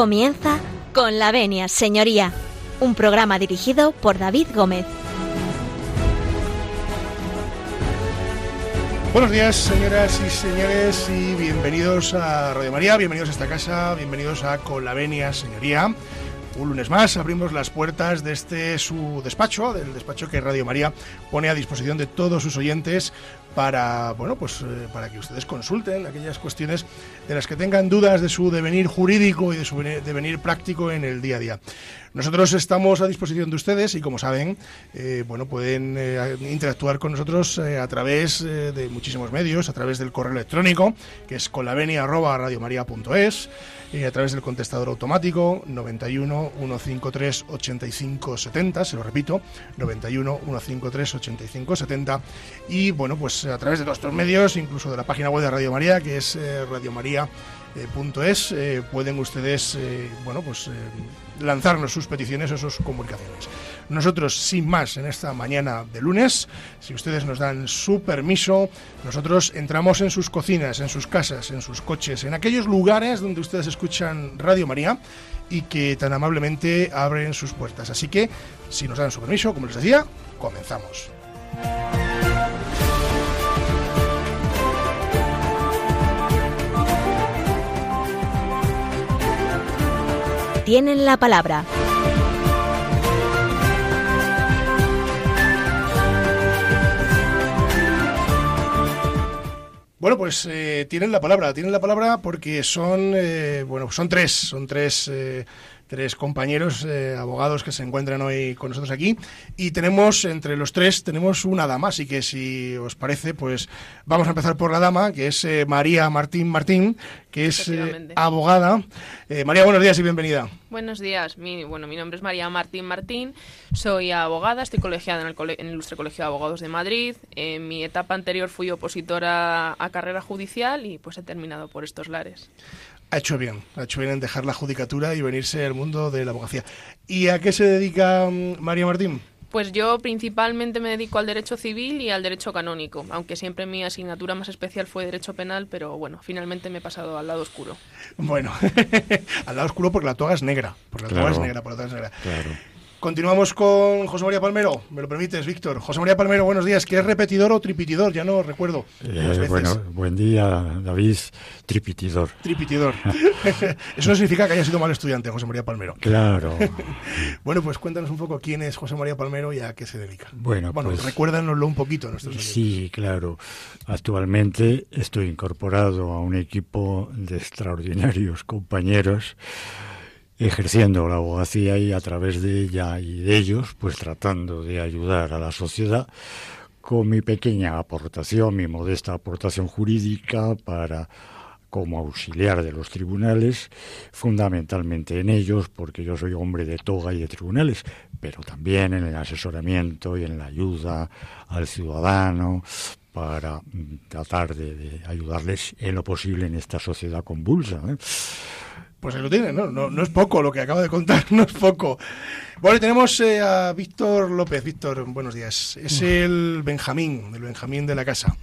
Comienza con la venia, señoría, un programa dirigido por David Gómez. Buenos días, señoras y señores, y bienvenidos a Radio María, bienvenidos a esta casa, bienvenidos a Con la Venia, señoría. Un lunes más abrimos las puertas de este su despacho, del despacho que Radio María pone a disposición de todos sus oyentes para, bueno, pues eh, para que ustedes consulten aquellas cuestiones de las que tengan dudas de su devenir jurídico y de su devenir práctico en el día a día. Nosotros estamos a disposición de ustedes y como saben, eh, bueno, pueden eh, interactuar con nosotros a través de muchísimos medios, a través del correo electrónico, que es colavenia@radiomaria.es, y a través del contestador automático 91 153 85 70, se lo repito, 91 153 85 70 y bueno, pues a través de estos medios, incluso de la página web de Radio María, que es eh, radiomaria.es, eh, pueden ustedes, eh, bueno, pues lanzarnos sus peticiones o sus comunicaciones. Nosotros, sin más, en esta mañana de lunes, si ustedes nos dan su permiso, nosotros entramos en sus cocinas, en sus casas, en sus coches, en aquellos lugares donde ustedes escuchan Radio María y que tan amablemente abren sus puertas. Así que, si nos dan su permiso, como les decía, comenzamos. Tienen la palabra. Bueno, pues eh, tienen la palabra, tienen la palabra porque son, eh, bueno, son tres, son tres eh, tres compañeros eh, abogados que se encuentran hoy con nosotros aquí y tenemos entre los tres tenemos una dama, así que si os parece, pues vamos a empezar por la dama, que es eh, María Martín Martín, que es eh, abogada. María, buenos días y bienvenida. Buenos días, mi, bueno, mi nombre es María Martín Martín, soy abogada, estoy colegiada en el, en el Ilustre Colegio de Abogados de Madrid. En mi etapa anterior fui opositora a carrera judicial y pues he terminado por estos lares. Ha hecho bien, ha hecho bien en dejar la judicatura y venirse al mundo de la abogacía. ¿Y a qué se dedica mm, María Martín? Pues yo principalmente me dedico al derecho civil y al derecho canónico, aunque siempre mi asignatura más especial fue derecho penal, pero bueno, finalmente me he pasado al lado oscuro. Bueno, al lado oscuro porque la toga es negra, porque la toga es negra, por la toga es negra. Claro. Continuamos con José María Palmero, me lo permites, Víctor. José María Palmero, buenos días. ¿Qué es repetidor o tripitidor? Ya no recuerdo. Eh, bueno, buen día, David. Tripitidor. Tripitidor. Eso no significa que haya sido mal estudiante, José María Palmero. Claro. bueno, pues cuéntanos un poco quién es José María Palmero y a qué se dedica. Bueno, bueno pues, recuérdanoslo un poquito a nuestros Sí, claro. Actualmente estoy incorporado a un equipo de extraordinarios compañeros ejerciendo la abogacía y a través de ella y de ellos, pues tratando de ayudar a la sociedad con mi pequeña aportación, mi modesta aportación jurídica para como auxiliar de los tribunales, fundamentalmente en ellos, porque yo soy hombre de toga y de tribunales, pero también en el asesoramiento y en la ayuda al ciudadano para tratar de, ayudarles en lo posible en esta sociedad convulsa. ¿eh? Pues ahí lo tiene, ¿no? ¿no? es poco lo que acaba de contar, no es poco. Bueno, tenemos eh, a Víctor López. Víctor, buenos días. Es el Benjamín, el Benjamín de la casa.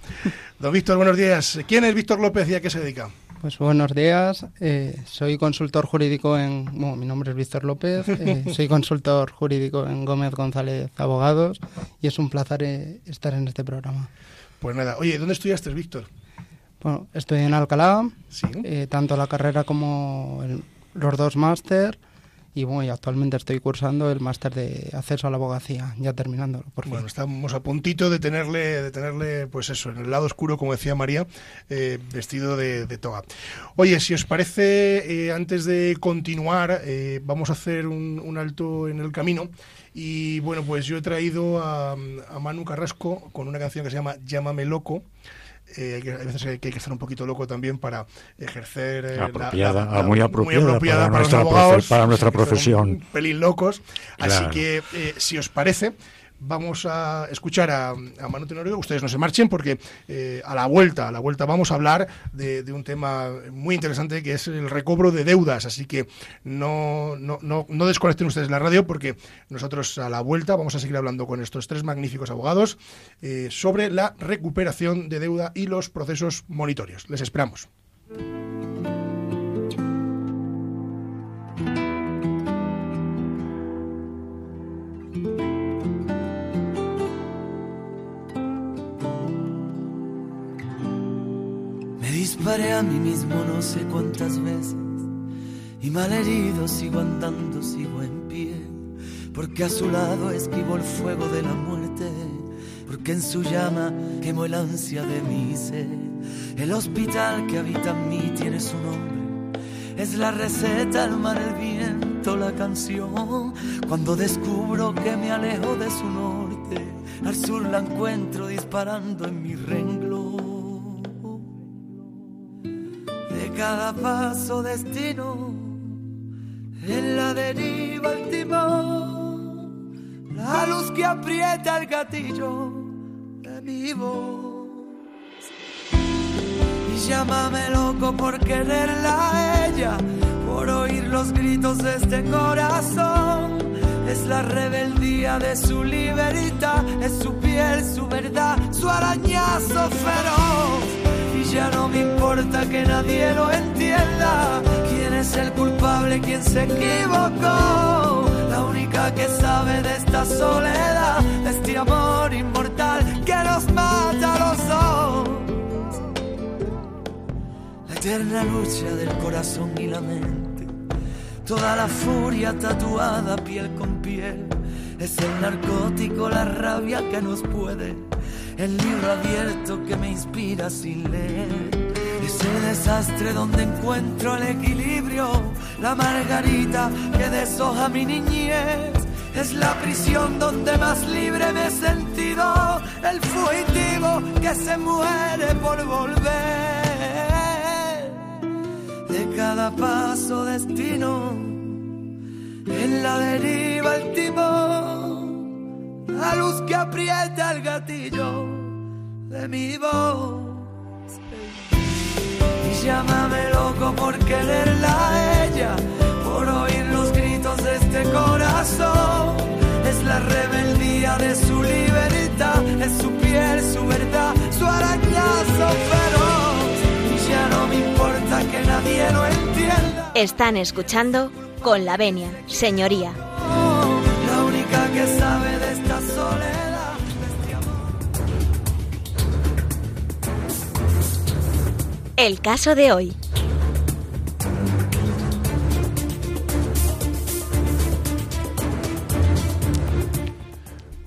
Don Víctor, buenos días. ¿Quién es Víctor López y a qué se dedica? Pues buenos días. Eh, soy consultor jurídico en. Bueno, mi nombre es Víctor López. Eh, soy consultor jurídico en Gómez González Abogados y es un placer estar en este programa. Pues nada. Oye, ¿dónde estudiaste, Víctor? Bueno, estoy en Alcalá, eh, tanto la carrera como los dos máster. Y bueno, actualmente estoy cursando el máster de acceso a la abogacía, ya terminándolo. Por bueno, estamos a puntito de tenerle, de tenerle, pues eso, en el lado oscuro, como decía María, eh, vestido de, toga. Oye, si os parece, eh, antes de continuar, vamos a hacer un, alto en el camino. Y bueno, pues yo he traído a, a Manu Carrasco con una canción que se llama Llámame Loco. Eh, hay, que, veces hay que, estar un poquito loco también para ejercer eh, apropiada, muy, apropiada para, nuestra, para nuestra profesión. Un pelín locos. Así que, eh, si os parece, vamos a escuchar a, a Manu Tenorio. Ustedes no se marchen porque eh, a la vuelta, a la vuelta vamos a hablar de, un tema muy interesante que es el recobro de deudas. Así que no, no, no, no, desconecten ustedes la radio porque nosotros a la vuelta vamos a seguir hablando con estos tres magníficos abogados eh, sobre la recuperación de deuda y los procesos monitorios. Les esperamos. Mataré a mí mismo no sé cuántas veces. Y malherido sigo andando, sigo en pie, porque a su lado esquivo el fuego de la muerte, porque en su llama quemo el ansia de mi ser. El hospital que habita en mí tiene su nombre, es la receta, el mar, el viento, la canción. Cuando descubro que me alejo de su norte, al sur la encuentro disparando en mi renglón cada paso destino, en la deriva el timón, la luz que aprieta el gatillo de mi voz. Y llámame loco por quererla a ella, por oír los gritos de este corazón. Es la rebeldía de su libertad, es su piel, su verdad, su arañazo feroz ya no me importa que nadie lo entienda. ¿Quién es el culpable? ¿Quién se equivocó? La única que sabe de esta soledad, de este amor inmortal que nos mata a los dos. La eterna lucha del corazón y la mente, toda la furia tatuada piel con piel. Es el narcótico, la rabia que nos puede el libro abierto que me inspira sin leer. Ese desastre donde encuentro el equilibrio, la margarita que deshoja mi niñez. Es la prisión donde más libre me he sentido, el fugitivo que se muere por volver. De cada paso destino, en la deriva el timón la luz que aprieta el gatillo de mi voz. Y llámame loco por quererla a ella, por oír los gritos de este corazón. Es la rebeldía de su libertad, es su piel, su verdad, su arañazo feroz. Y ya no me importa que nadie lo entienda. Están escuchando con la venia, señoría. la única que El caso de hoy.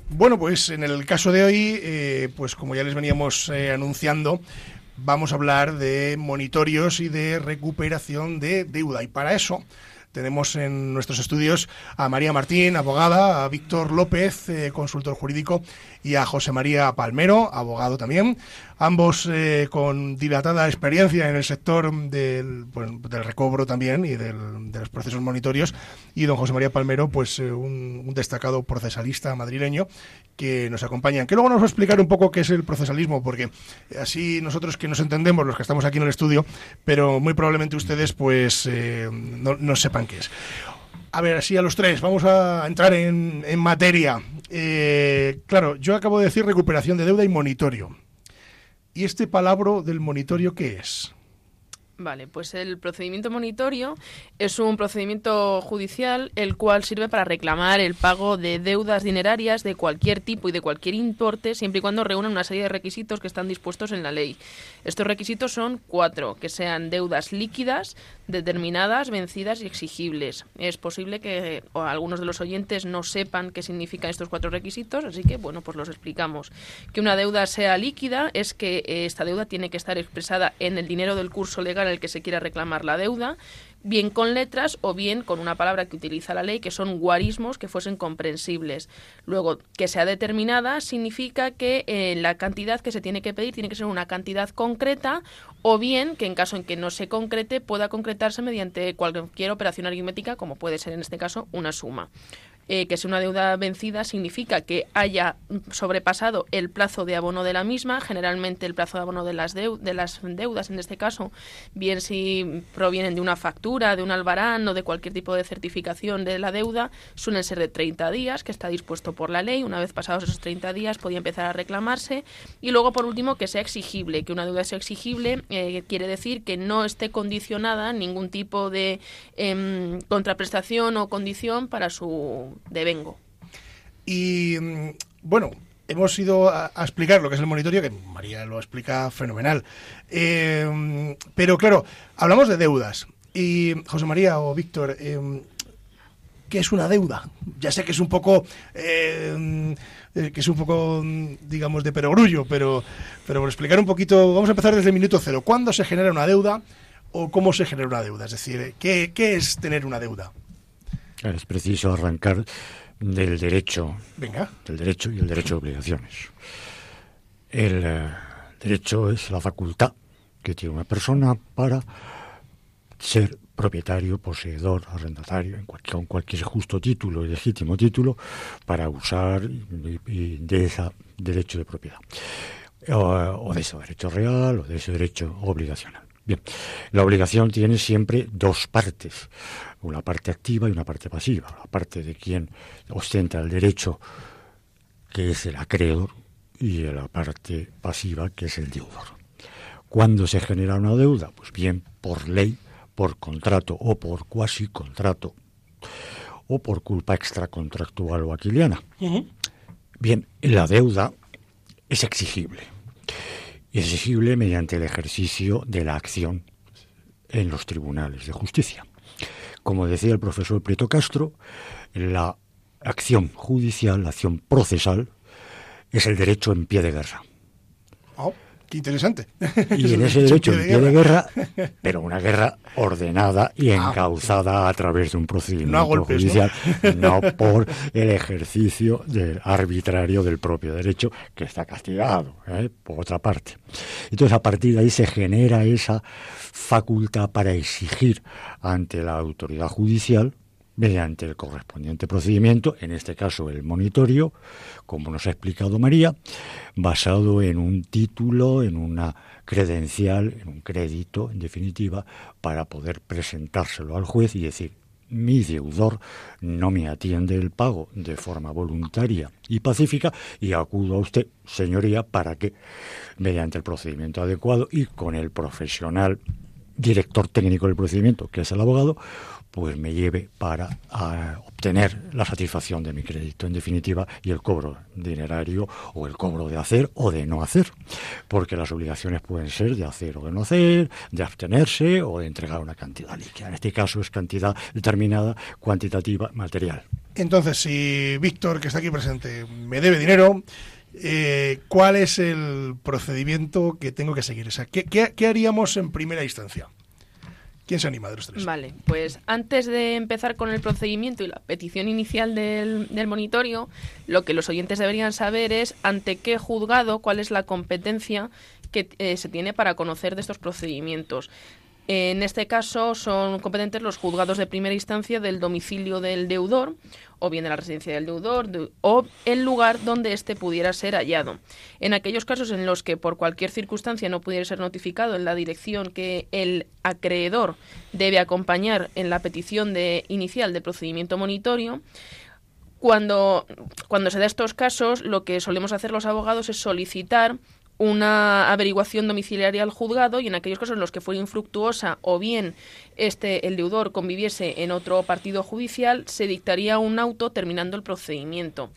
Bueno, pues en el caso de hoy, eh, pues como ya les veníamos eh, anunciando, vamos a hablar de monitorios y de recuperación de deuda. Y para eso tenemos en nuestros estudios a María Martín, abogada, a Víctor López, eh, consultor jurídico, y a José María Palmero, abogado también. Ambos eh, con dilatada experiencia en el sector del, del recobro también y del, de los procesos monitorios, y don José María Palmero, pues eh, un, destacado procesalista madrileño que nos acompaña, que luego nos va a explicar un poco qué es el procesalismo, porque así nosotros que nos entendemos, los que estamos aquí en el estudio, pero muy probablemente ustedes pues no, no sepan A ver, así a los tres, vamos a entrar en, materia. claro, yo acabo de decir recuperación de deuda y monitorio. ¿Y este palabra del monitorio qué es? Vale, pues el procedimiento monitorio es un procedimiento judicial el cual sirve para reclamar el pago de deudas dinerarias de cualquier tipo y de cualquier importe siempre y cuando reúnan una serie de requisitos que están dispuestos en la ley. Estos requisitos son cuatro, que sean deudas líquidas, determinadas, vencidas y exigibles. Es posible que algunos de los oyentes no sepan qué significan estos cuatro requisitos, así que bueno, pues los explicamos. Que una deuda sea líquida es que eh, esta deuda tiene que estar expresada en el dinero del curso legal el que se quiera reclamar la deuda bien con letras o bien con una palabra que utiliza la ley, que son guarismos que fuesen comprensibles. Luego, que sea determinada significa que eh, la cantidad que se tiene que pedir tiene que ser una cantidad concreta o bien que en caso en que no se concrete pueda concretarse mediante cualquier operación aritmética, como puede ser en este caso una suma. Eh, que sea una deuda vencida significa que haya sobrepasado el plazo de abono de la misma, generalmente el plazo de abono de las, de las deudas, en este caso, bien si provienen de una factura, de un albarán o de cualquier tipo de certificación de la deuda, suelen ser de 30 días, que está dispuesto por la ley. Una vez pasados esos 30 días, podía empezar a reclamarse. Y luego, por último, que sea exigible, que una deuda sea exigible eh, quiere decir que no esté condicionada ningún tipo de em, contraprestación o condición para su de vengo. Y mm, bueno, hemos ido a, explicar lo que es el monitorio, que María lo explica fenomenal. Eh, pero claro, hablamos de deudas. Y José María o Víctor, eh, ¿qué es una deuda? Ya sé que es un poco... Eh, que es un poco, digamos, de perogrullo, pero, pero por explicar un poquito, vamos a empezar desde el minuto cero. ¿Cuándo se genera una deuda o cómo se genera una deuda? Es decir, ¿qué, qué es tener una deuda? Es preciso arrancar del derecho, Venga. del derecho y el derecho de obligaciones. El eh, derecho es la facultad que tiene una persona para ser propietario, poseedor, arrendatario, en cualquier, con cualquier justo título y legítimo título, para usar de ese derecho de propiedad. O, de ese derecho real o de ese derecho obligacional. Bien, la obligación tiene siempre dos partes una parte activa y una parte pasiva. La parte de quien ostenta el derecho, que es el acreedor, y la parte pasiva, que es el deudor. ¿Cuándo se genera una deuda? Pues bien, por ley, por contrato o por cuasi contrato, o por culpa extracontractual o aquiliana. Bien, la deuda es exigible. Es exigible mediante el ejercicio de la acción en los tribunales de justicia. Como decía el profesor Prieto Castro, la acción judicial, la acción procesal, es el derecho en pie de guerra. Oh, qué interesante. Y en ese derecho en pie de guerra, pero una guerra ordenada y ah, encauzada a través de un procedimiento judicial, ¿no? por el ejercicio del arbitrario del propio derecho que está castigado, ¿eh? por otra parte. Entonces, a partir de ahí se genera esa facultad para exigir ante la autoridad judicial mediante el correspondiente procedimiento, en este caso el monitorio, como nos ha explicado María, basado en un título, en una credencial, en un crédito, en definitiva, para poder presentárselo al juez y decir, mi deudor no me atiende el pago de forma voluntaria y pacífica y acudo a usted, señoría, para que, mediante el procedimiento adecuado y con el profesional director técnico del procedimiento, que es el abogado, pues me lleve para obtener la satisfacción de mi crédito, en definitiva, y el cobro dinerario o el cobro de hacer o de no hacer, porque las obligaciones pueden ser de hacer o de no hacer, de abstenerse o de entregar una cantidad líquida. En este caso es cantidad determinada, cuantitativa, material. Entonces, si Víctor, que está aquí presente, me debe dinero, eh, ¿cuál es el procedimiento que tengo que seguir? O sea, ¿qué, haríamos en primera instancia? ¿Quién se anima de los tres? Vale, pues antes de empezar con el procedimiento y la petición inicial del, monitorio, lo que los oyentes deberían saber es ante qué juzgado, cuál es la competencia que eh, se tiene para conocer de estos procedimientos. En este caso son competentes los juzgados de primera instancia del domicilio del deudor o bien de la residencia del deudor o el lugar donde éste pudiera ser hallado. En aquellos casos en los que por cualquier circunstancia no pudiera ser notificado en la dirección que el acreedor debe acompañar en la petición de inicial de procedimiento monitorio, cuando, cuando se da estos casos, lo que solemos hacer los abogados es solicitar una averiguación domiciliaria al juzgado y en aquellos casos en los que fuera infructuosa o bien este el deudor conviviese en otro partido judicial, se dictaría un auto terminando el procedimiento.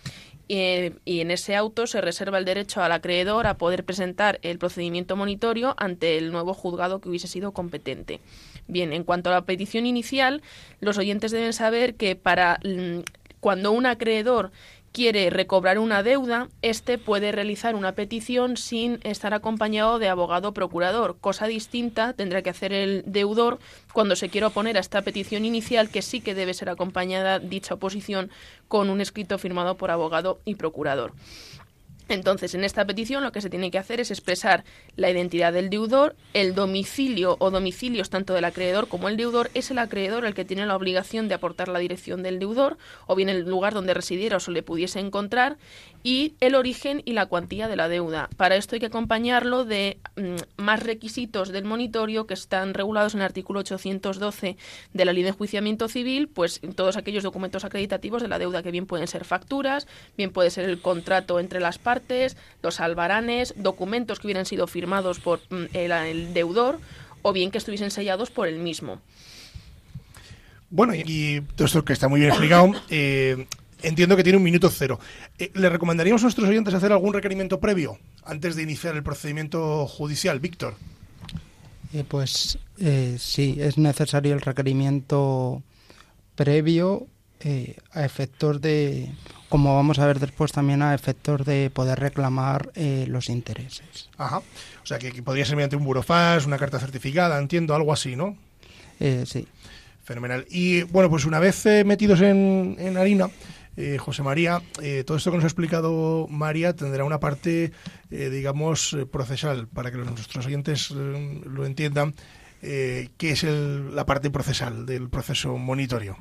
Eh, y en ese auto se reserva el derecho al acreedor a poder presentar el procedimiento monitorio ante el nuevo juzgado que hubiese sido competente. Bien, en cuanto a la petición inicial, los oyentes deben saber que para mm, cuando un acreedor quiere recobrar una deuda, éste puede realizar una petición sin estar acompañado de abogado procurador. Cosa distinta tendrá que hacer el deudor cuando se quiera oponer a esta petición inicial, que sí que debe ser acompañada dicha oposición con un escrito firmado por abogado y procurador. Entonces, en esta petición lo que se tiene que hacer es expresar la identidad del deudor, el domicilio o domicilios tanto del acreedor como el deudor, es el acreedor el que tiene la obligación de aportar la dirección del deudor o bien el lugar donde residiera o se le pudiese encontrar y el origen y la cuantía de la deuda. Para esto hay que acompañarlo de mm, más requisitos del monitorio que están regulados en el artículo 812 de la Ley de Enjuiciamiento Civil, pues todos aquellos documentos acreditativos de la deuda que bien pueden ser facturas, bien puede ser el contrato entre las partes, los albaranes, documentos que hubieran sido firmados por mm, el, deudor o bien que estuviesen sellados por el mismo. Bueno, y todo esto que está muy bien explicado, eh, entiendo que tiene un minuto cero. Eh, ¿Le recomendaríamos a nuestros oyentes hacer algún requerimiento previo antes de iniciar el procedimiento judicial, Víctor? Eh, pues eh, sí, es necesario el requerimiento previo eh, a efectos de, como vamos a ver después, también a efectos de poder reclamar eh, los intereses. Ajá. O sea, que, que podría ser mediante un burofax, una carta certificada, entiendo, algo así, ¿no? Eh, sí. Fenomenal. Y bueno, pues una vez eh, metidos en, en harina, eh, José María, eh, todo esto que nos ha explicado María tendrá una parte, eh, digamos, procesal, para que los- nuestros oyentes eh, lo entiendan, eh, qué es el- la parte procesal del proceso monitorio,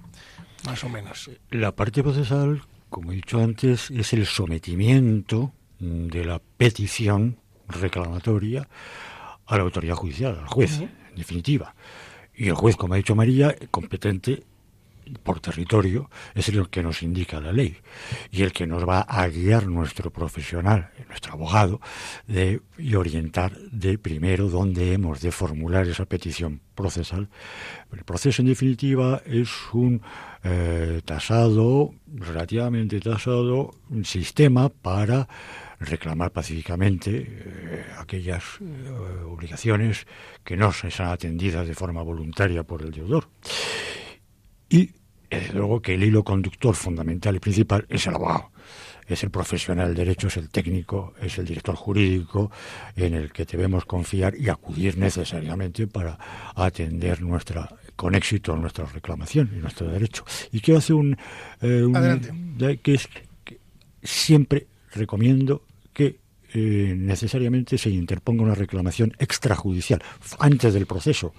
más o menos. La parte procesal, como he dicho antes, es el sometimiento de la petición reclamatoria a la autoridad judicial, al juez, en definitiva. Y el juez, como ha dicho María, competente por territorio, es el que nos indica la ley y el que nos va a guiar nuestro profesional, nuestro abogado, de, y orientar de primero dónde hemos de formular esa petición procesal. El proceso, en definitiva, es un eh, tasado, relativamente tasado, un sistema para reclamar pacíficamente eh, aquellas eh, obligaciones que no se sean atendidas de forma voluntaria por el deudor. Y desde luego que el hilo conductor fundamental y principal es el abogado. Es el profesional del derecho, es el técnico, es el director jurídico en el que debemos confiar y acudir necesariamente para atender nuestra con éxito nuestra reclamación y nuestro derecho. Y quiero hacer un, eh, un- que es que siempre recomiendo eh, necesariamente se interponga una reclamación extrajudicial antes del proceso,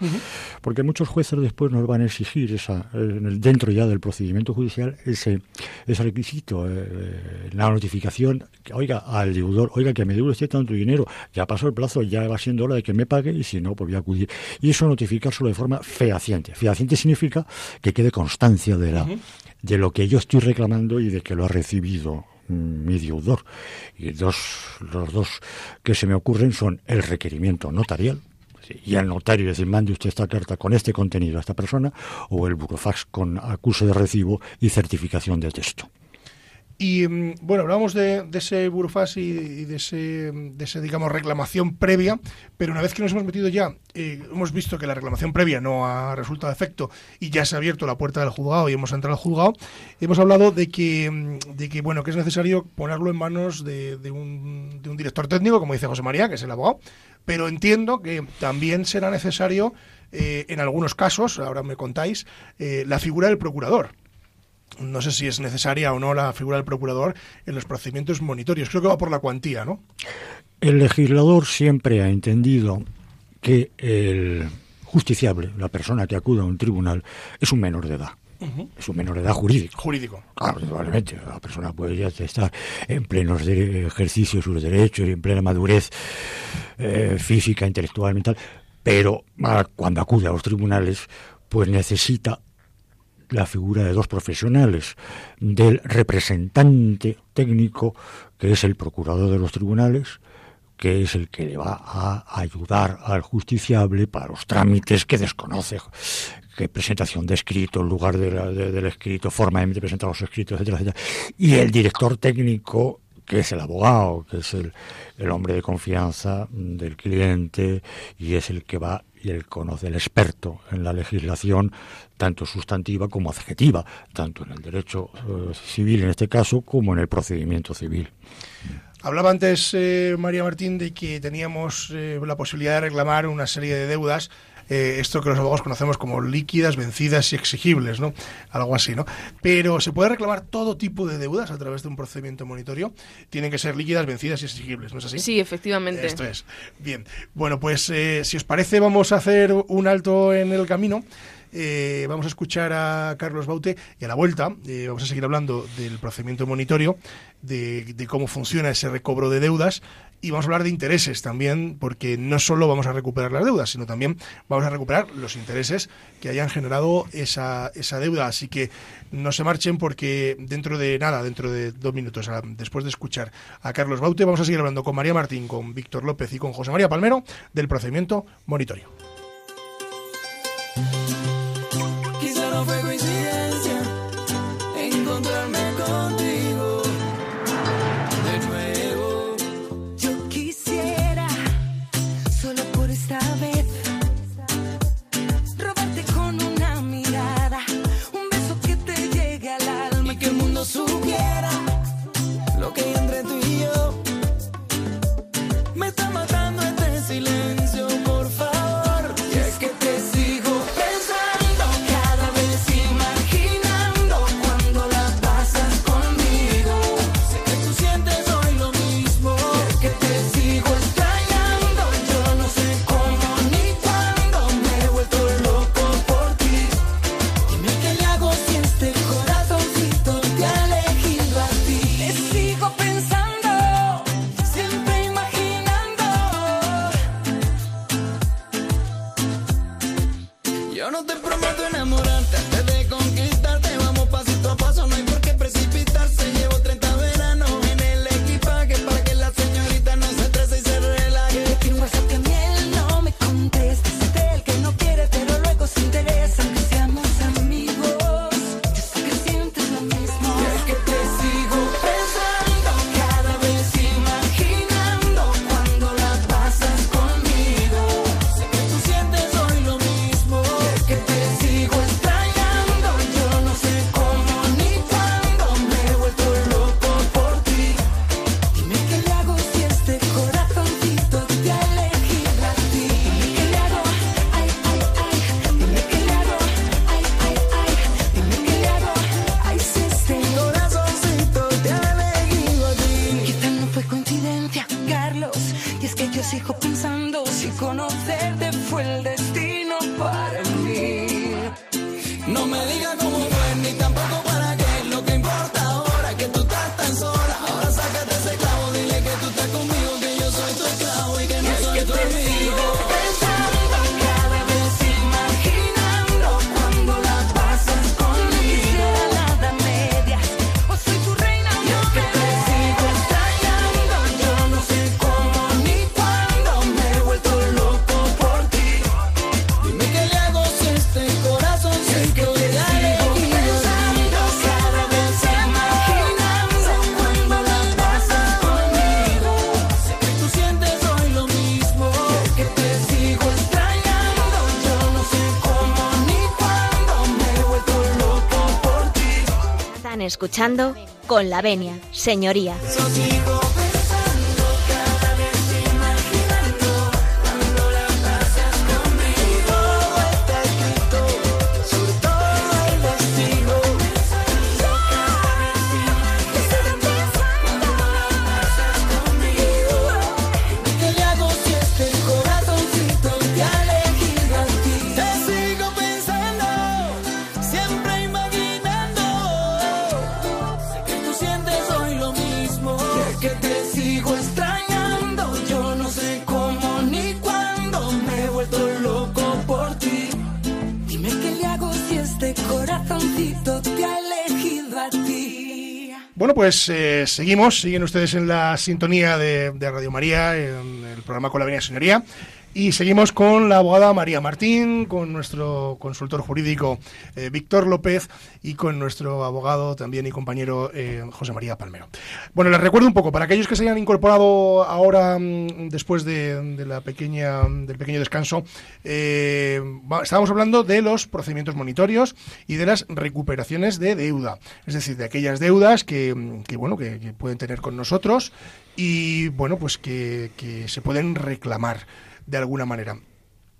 porque muchos jueces después nos van a exigir esa, eh, dentro ya del procedimiento judicial ese, ese requisito, eh, la notificación, oiga, al deudor, oiga, que me deuda usted tanto dinero, ya pasó el plazo, ya va siendo hora de que me pague y si no, pues voy a acudir. Y eso notificárselo de forma fehaciente. Fehaciente significa que quede constancia de la de lo que yo estoy reclamando y de que lo ha recibido mi deudor. Y dos, los dos que se me ocurren son el requerimiento notarial, y al notario decir, mande usted esta carta con este contenido a esta persona, o el burofax con acuse de recibo y certificación de texto. Y mm, bueno, hablábamos de, de ese burofax y, de, ese, de ese, digamos, reclamación previa, pero una vez que nos hemos metido ya, eh, hemos visto que la reclamación previa no ha resultado efecto y ya se ha abierto la puerta del juzgado y hemos entrado al juzgado, hemos hablado de que, mm, de que bueno, que es necesario ponerlo en manos de, de un director técnico, como dice José María, que es el abogado, pero entiendo que también será necesario, eh, en algunos casos, ahora me contáis, eh, la figura del procurador no sé si es necesaria o no la figura del procurador en los procedimientos monitorios. Creo que va por la cuantía, ¿no? El legislador siempre ha entendido que el justiciable, la persona que acude a un tribunal, es un menor de edad. Es un menor de edad jurídico. Jurídico. Claro, indudablemente, la persona puede ya estar en plenos de ejercicio de sus derechos y en plena madurez eh, física, intelectual, mental, pero ah, cuando acude a los tribunales, pues necesita la figura de dos profesionales, del representante técnico, que es el procurador de los tribunales, que es el que le va a ayudar al justiciable para los trámites que desconoce, que presentación de escrito, lugar de la- de- del escrito, forma de presentar los escritos, etcétera, etcétera. Y el director técnico, que es el abogado, que es el, el hombre de confianza del cliente y es el que va y el conoce, el experto en la legislación, tanto sustantiva como adjetiva, tanto en el derecho eh, civil en este caso como en el procedimiento civil. Hablaba antes eh, María Martín de que teníamos eh, la posibilidad de reclamar una serie de deudas, eh, esto que los abogados conocemos como líquidas, vencidas y exigibles, ¿no? Algo así, ¿no? Pero se puede reclamar todo tipo de deudas a través de un procedimiento monitorio. Tienen que ser líquidas, vencidas y exigibles, ¿no es así? Sí, efectivamente. Esto es. Bien. Bueno, pues eh, si os parece, vamos a hacer un alto en el camino. Eh, vamos a escuchar a Carlos Baute y a la vuelta eh, vamos a seguir hablando del procedimiento monitorio, de, de cómo funciona ese recobro de deudas y vamos a hablar de intereses también, porque no solo vamos a recuperar las deudas, sino también vamos a recuperar los intereses que hayan generado esa, esa deuda. Así que no se marchen porque dentro de nada, dentro de dos minutos, a- después de escuchar a Carlos Baute, vamos a seguir hablando con María Martín, con Víctor López y con José María Palmero del procedimiento monitorio. Quizá no fue coincidencia encontrarme con não tem problema. Escuchando con la venia, señoría. Pues eh, seguimos, siguen ustedes en la sintonía de, de, Radio María, en el programa Con la Avenida Señoría. Y seguimos con la abogada María Martín, con nuestro consultor jurídico eh, Víctor López y con nuestro abogado también y compañero eh, José María Palmero. Bueno, les recuerdo un poco, para aquellos que se hayan incorporado ahora mm, después de, la pequeña, del pequeño descanso, eh, estábamos hablando de los procedimientos monitorios y de las recuperaciones de deuda, es decir, de aquellas deudas que, que bueno, que, pueden tener con nosotros y bueno, pues que se pueden reclamar de alguna manera.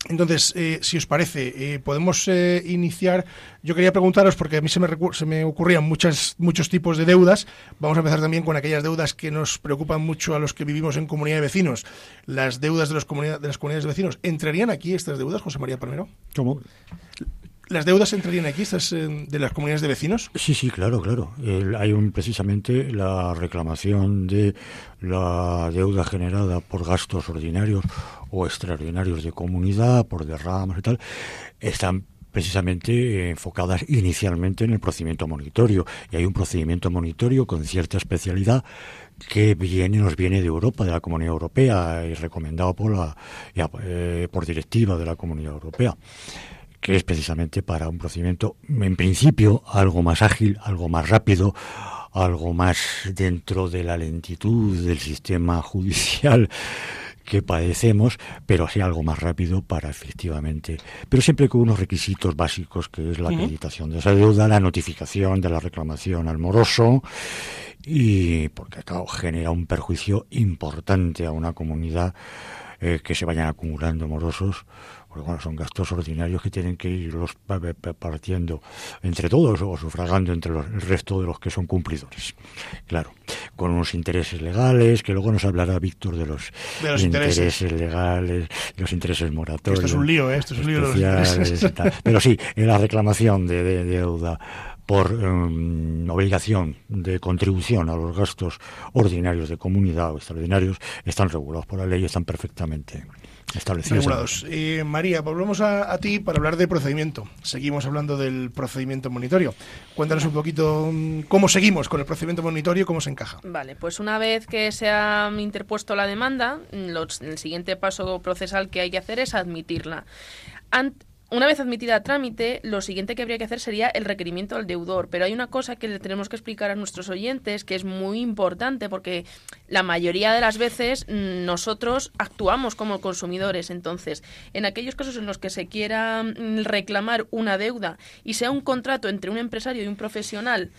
Entonces, eh, si os parece, eh, podemos eh, iniciar. Yo quería preguntaros, porque a mí se me, se me ocurrían muchas, muchos tipos de deudas. Vamos a empezar también con aquellas deudas que nos preocupan mucho a los que vivimos en comunidad de vecinos. Las deudas de, los de las comunidades de vecinos. ¿Entrarían aquí estas deudas, José María Palmero? ¿Cómo? ¿Las deudas entrarían aquí, estas eh, de las comunidades de vecinos? Sí, sí, claro, claro. hay un, precisamente la reclamación de la deuda generada por gastos ordinarios o extraordinarios de comunidad, por derramas y tal, están precisamente enfocadas inicialmente en el procedimiento monitorio. Y hay un procedimiento monitorio con cierta especialidad que viene, nos viene de Europa, de la Comunidad Europea, y recomendado por, la, eh, por directiva de la Comunidad Europea que es precisamente para un procedimiento, en principio, algo más ágil, algo más rápido, algo más dentro de la lentitud del sistema judicial que padecemos, pero así algo más rápido para efectivamente, pero siempre con unos requisitos básicos que es la acreditación de esa deuda, la notificación de la reclamación al moroso y porque claro, genera un perjuicio importante a una comunidad eh, que se vayan acumulando morosos porque bueno, son gastos ordinarios que tienen que irlos partiendo entre todos o sufragando entre los, el resto de los que son cumplidores. Claro, con unos intereses legales, que luego nos hablará Víctor de los, intereses. legales, los intereses moratorios. Esto es un lío, ¿eh? esto es un lío. Pero sí, en la reclamación de, de, deuda por um, obligación de contribución a los gastos ordinarios de comunidad o extraordinarios están regulados por la ley, están perfectamente establecidos. Eh, María, volvemos a, ti para hablar de procedimiento. Seguimos hablando del procedimiento monitorio. Cuéntanos un poquito mm, cómo seguimos con el procedimiento monitorio, cómo se encaja. Vale, pues una vez que se ha interpuesto la demanda, el siguiente paso procesal que hay que hacer es admitirla. Una vez admitida trámite, lo siguiente que habría que hacer sería el requerimiento al deudor. Pero hay una cosa que le tenemos que explicar a nuestros oyentes que es muy importante porque la mayoría de las veces nosotros actuamos como consumidores. Entonces, en aquellos casos en los que se quiera mm, reclamar una deuda y sea un contrato entre un empresario y un profesional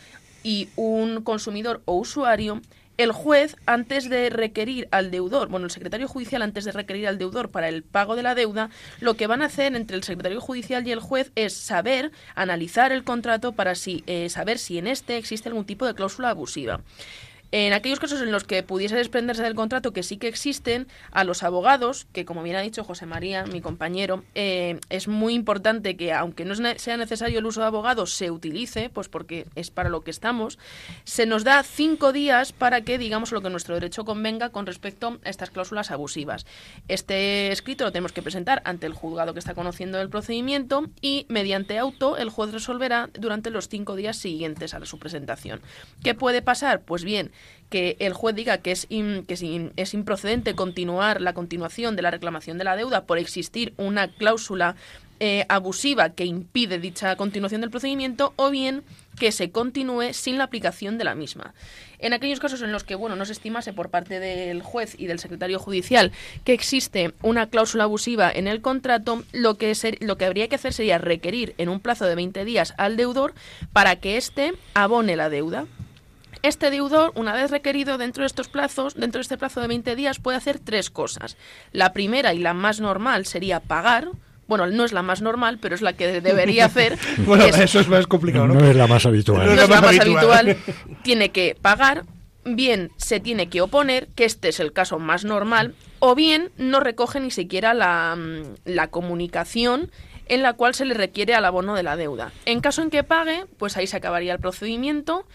y un consumidor o usuario, el juez, antes de requerir al deudor, bueno, el secretario judicial, antes de requerir al deudor para el pago de la deuda, lo que van a hacer entre el secretario judicial y el juez es saber, analizar el contrato para eh, saber si en este existe algún tipo de cláusula abusiva. En aquellos casos en los que pudiese desprenderse del contrato, que sí que existen, a los abogados, que como bien ha dicho José María, mi compañero, eh, es muy importante que, aunque no sea necesario el uso de abogados, se utilice, pues porque es para lo que estamos, se nos da cinco días para que digamos lo que nuestro derecho convenga con respecto a estas cláusulas abusivas. Este escrito lo tenemos que presentar ante el juzgado que está conociendo el procedimiento y mediante auto el juez resolverá durante los cinco días siguientes a su presentación. ¿Qué puede pasar? Pues bien, que el juez diga que es, que es improcedente continuar la continuación de la reclamación de la deuda por existir una cláusula eh, abusiva que impide dicha continuación del procedimiento o bien que se continúe sin la aplicación de la misma. En aquellos casos en los que bueno, no se estimase por parte del juez y del secretario judicial que existe una cláusula abusiva en el contrato, lo que, lo que habría que hacer sería requerir en un plazo de 20 días al deudor para que éste abone la deuda. Este deudor, una vez requerido dentro de estos plazos, dentro de este plazo de 20 días, puede hacer tres cosas. La primera y la más normal sería pagar, bueno, no es la más normal, pero es la que debería hacer. bueno, eso es más complicado, ¿no? No es la más habitual. No, es la más, habitual. Tiene que pagar, bien se tiene que oponer, que este es el caso más normal, o bien no recoge ni siquiera la, la comunicación en la cual se le requiere al abono de la deuda. En caso en que pague, pues ahí se acabaría el procedimiento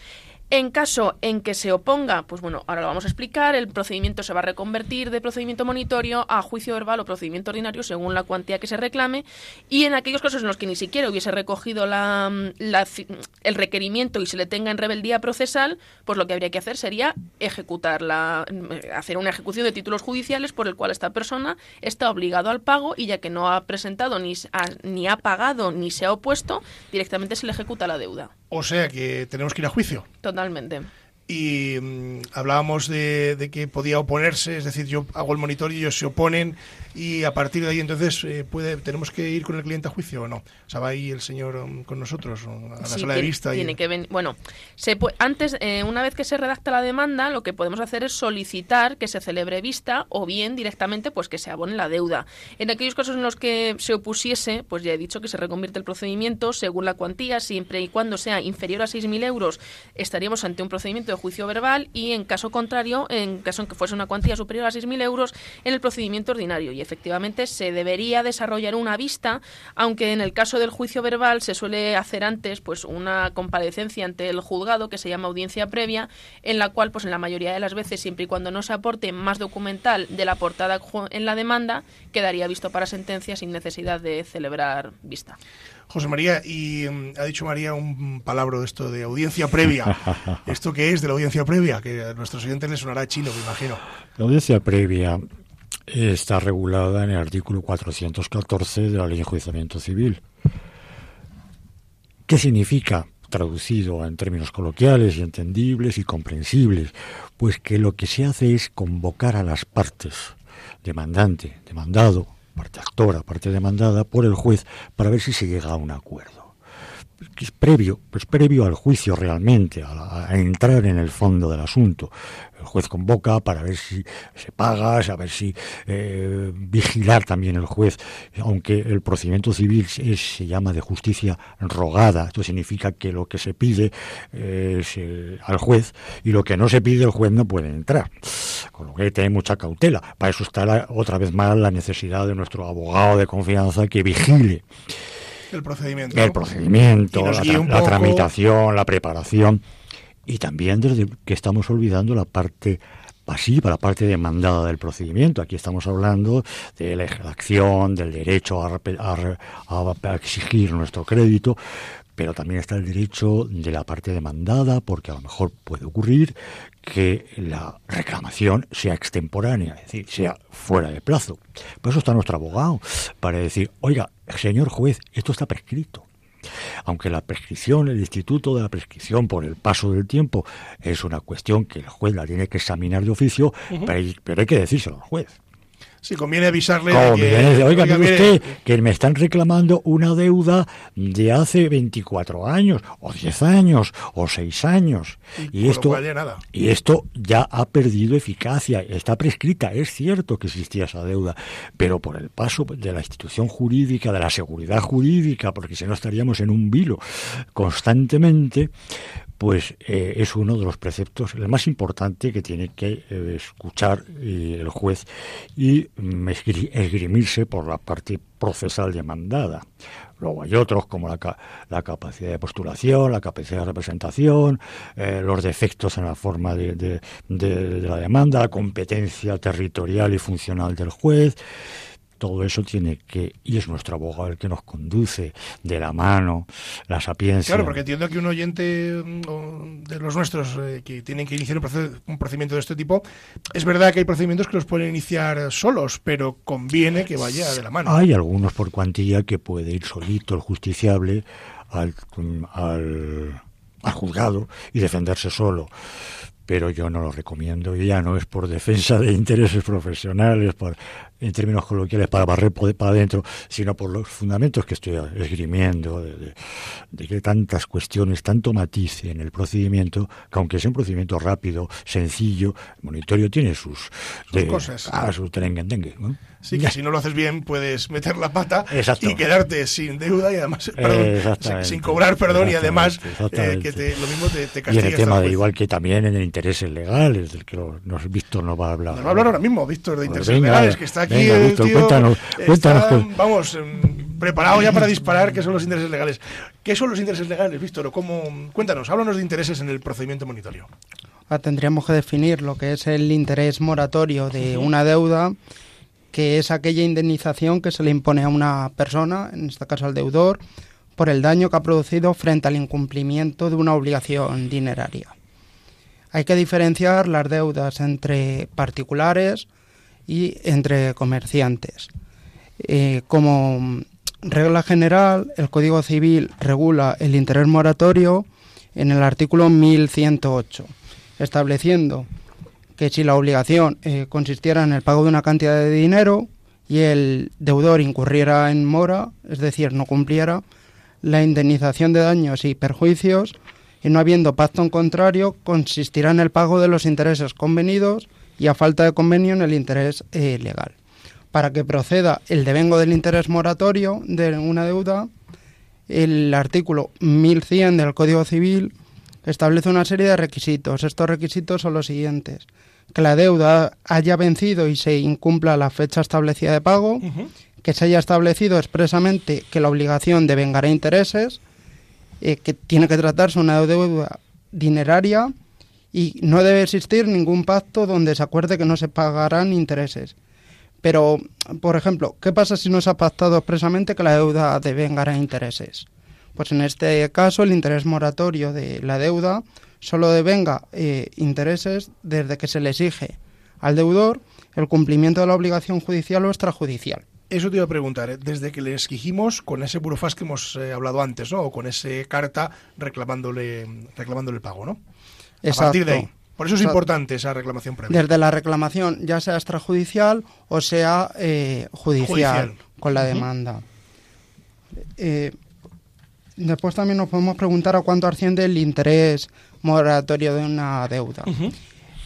en caso en que se oponga, pues bueno, ahora lo vamos a explicar, el procedimiento se va a reconvertir de procedimiento monitorio a juicio verbal o procedimiento ordinario según la cuantía que se reclame y en aquellos casos en los que ni siquiera hubiese recogido la, el requerimiento y se le tenga en rebeldía procesal, pues lo que habría que hacer sería ejecutar la, hacer una ejecución de títulos judiciales por el cual esta persona está obligado al pago y ya que no ha presentado ni ni ha pagado ni se ha opuesto, directamente se le ejecuta la deuda. O sea que tenemos que ir a juicio. Totalmente y mm, hablábamos de, que podía oponerse, es decir, yo hago el monitor y ellos se oponen y a partir de ahí entonces eh, puede tenemos que ir con el cliente a juicio o no. O sea, va ahí el señor um, con nosotros a la sala de vista. Tiene que venir. Bueno, se antes, eh, una vez que se redacta la demanda, lo que podemos hacer es solicitar que se celebre vista o bien directamente pues que se abone la deuda. En aquellos casos en los que se opusiese, pues ya he dicho que se reconvierte el procedimiento según la cuantía, siempre y cuando sea inferior a 6.000 euros, estaríamos ante un procedimiento de juicio verbal y en caso contrario, en caso en que fuese una cuantía superior a 6.000 euros, en el procedimiento ordinario. Y efectivamente se debería desarrollar una vista, aunque en el caso del juicio verbal se suele hacer antes pues una comparecencia ante el juzgado que se llama audiencia previa, en la cual pues en la mayoría de las veces, siempre y cuando no se aporte más documental de la portada en la demanda, quedaría visto para sentencia sin necesidad de celebrar vista. José María, y mm, ha dicho María un palabra de esto de audiencia previa. ¿Esto qué es de la audiencia previa? Que a nuestros oyentes les sonará chino, me imagino. La audiencia previa está regulada en el artículo 414 de la Ley de Enjuiciamiento Civil. ¿Qué significa? Traducido en términos coloquiales y entendibles y comprensibles, pues que lo que se hace es convocar a las partes, demandante, demandado, parte actora, parte demandada por el juez para ver si se llega a un acuerdo. Es previo, pues previo al juicio realmente, a, entrar en el fondo del asunto. El juez convoca para ver si se paga, a ver si eh, vigilar también el juez, aunque el procedimiento civil se llama de justicia rogada, esto significa que lo que se pide es eh, al juez y lo que no se pide el juez no puede entrar, con lo que hay que tener mucha cautela. Para eso está otra vez más la necesidad de nuestro abogado de confianza que vigile el procedimiento, el procedimiento la tramitación, la preparación. Y también desde que estamos olvidando la parte pasiva, la parte demandada del procedimiento. Aquí estamos hablando de la acción, del derecho a, a exigir nuestro crédito, pero también está el derecho de la parte demandada, porque a lo mejor puede ocurrir que la reclamación sea extemporánea, es decir, sea fuera de plazo. Por eso está nuestro abogado, para decir, oiga, señor juez, esto está prescrito. Aunque la prescripción, el instituto de la prescripción por el paso del tiempo es una cuestión que el juez la tiene que examinar de oficio, pero hay que decírselo al juez. Si conviene avisarle. que, oiga, usted que me están reclamando una deuda de hace 24 años, o 10 años, o 6 años. Y, esto, y esto ya ha perdido eficacia, está prescrita. Es cierto que existía esa deuda, pero por el paso de la institución jurídica, de la seguridad jurídica, porque si no estaríamos en un vilo constantemente, pues eh, es uno de los preceptos, el más importante que tiene que eh, escuchar eh, el juez y mm, esgrimirse por la parte procesal demandada. Luego hay otros como la, la capacidad de postulación, la capacidad de representación, los defectos en la forma de, de la demanda, la competencia territorial y funcional del juez todo eso tiene que, y es nuestro abogado el que nos conduce de la mano, la sapiencia. Claro, porque entiendo que un oyente mm, de los nuestros eh, que tienen que iniciar un, procedimiento de este tipo, es verdad que hay procedimientos que los pueden iniciar solos, pero conviene que vaya de la mano. Hay algunos por cuantía que puede ir solito el justiciable al, al, al juzgado y defenderse solo pero yo no lo recomiendo y ya no es por defensa de intereses profesionales, por en términos coloquiales para barrer para adentro, sino por los fundamentos que estoy esgrimiendo, de, que tantas cuestiones, tanto matiz en el procedimiento, que aunque sea un procedimiento rápido, sencillo, el monitorio tiene sus, cosas. Ah, su ¿no? Sí, que si no lo haces bien puedes meter la pata y quedarte sin deuda y además, sin, cobrar, perdón, y además eh, que te, lo mismo te, te Y en el tema de igual que también en el intereses legales, del que nos, Víctor nos va a hablar. Nos va a hablar ahora mismo, Víctor, de pues intereses legales, que está aquí el tío, cuéntanos, cuéntanos. vamos, em, preparado ya para disparar qué son los intereses legales. ¿Qué son los intereses legales, Víctor? ¿Cómo? Cuéntanos, háblanos de intereses en el procedimiento monitorio. Ah, tendríamos que definir lo que es el interés moratorio de una deuda que es aquella indemnización que se le impone a una persona, en este caso al deudor, por el daño que ha producido frente al incumplimiento de una obligación dineraria. Hay que diferenciar las deudas entre particulares y entre comerciantes. Eh, como regla general, el Código Civil regula el interés moratorio en el artículo 1108, estableciendo que si la obligación eh, consistiera en el pago de una cantidad de dinero y el deudor incurriera en mora, es decir, no cumpliera, la indemnización de daños y perjuicios, y no habiendo pacto en contrario, consistirá en el pago de los intereses convenidos y a falta de convenio en el interés eh, legal. Para que proceda el devengo del interés moratorio de una deuda, el artículo 1100 del Código Civil establece una serie de requisitos. Estos requisitos son los siguientes que la deuda haya vencido y se incumpla la fecha establecida de pago, que se haya establecido expresamente que la obligación devengará intereses, eh, que tiene que tratarse una deuda dineraria y no debe existir ningún pacto donde se acuerde que no se pagarán intereses. Pero, por ejemplo, ¿qué pasa si no se ha pactado expresamente que la deuda devengará intereses? Pues en este caso el interés moratorio de la deuda solo devenga eh, intereses desde que se le exige al deudor el cumplimiento de la obligación judicial o extrajudicial. Eso te iba a preguntar, ¿eh? desde que le exigimos con ese burofás que hemos eh, hablado antes, ¿no? O con ese carta reclamándole, reclamándole el pago, ¿no? Exacto. A partir de ahí. Por eso es importante esa reclamación previa. Desde la reclamación, ya sea extrajudicial o sea judicial, con la demanda. Después también nos podemos preguntar a cuánto asciende el interés moratorio de una deuda.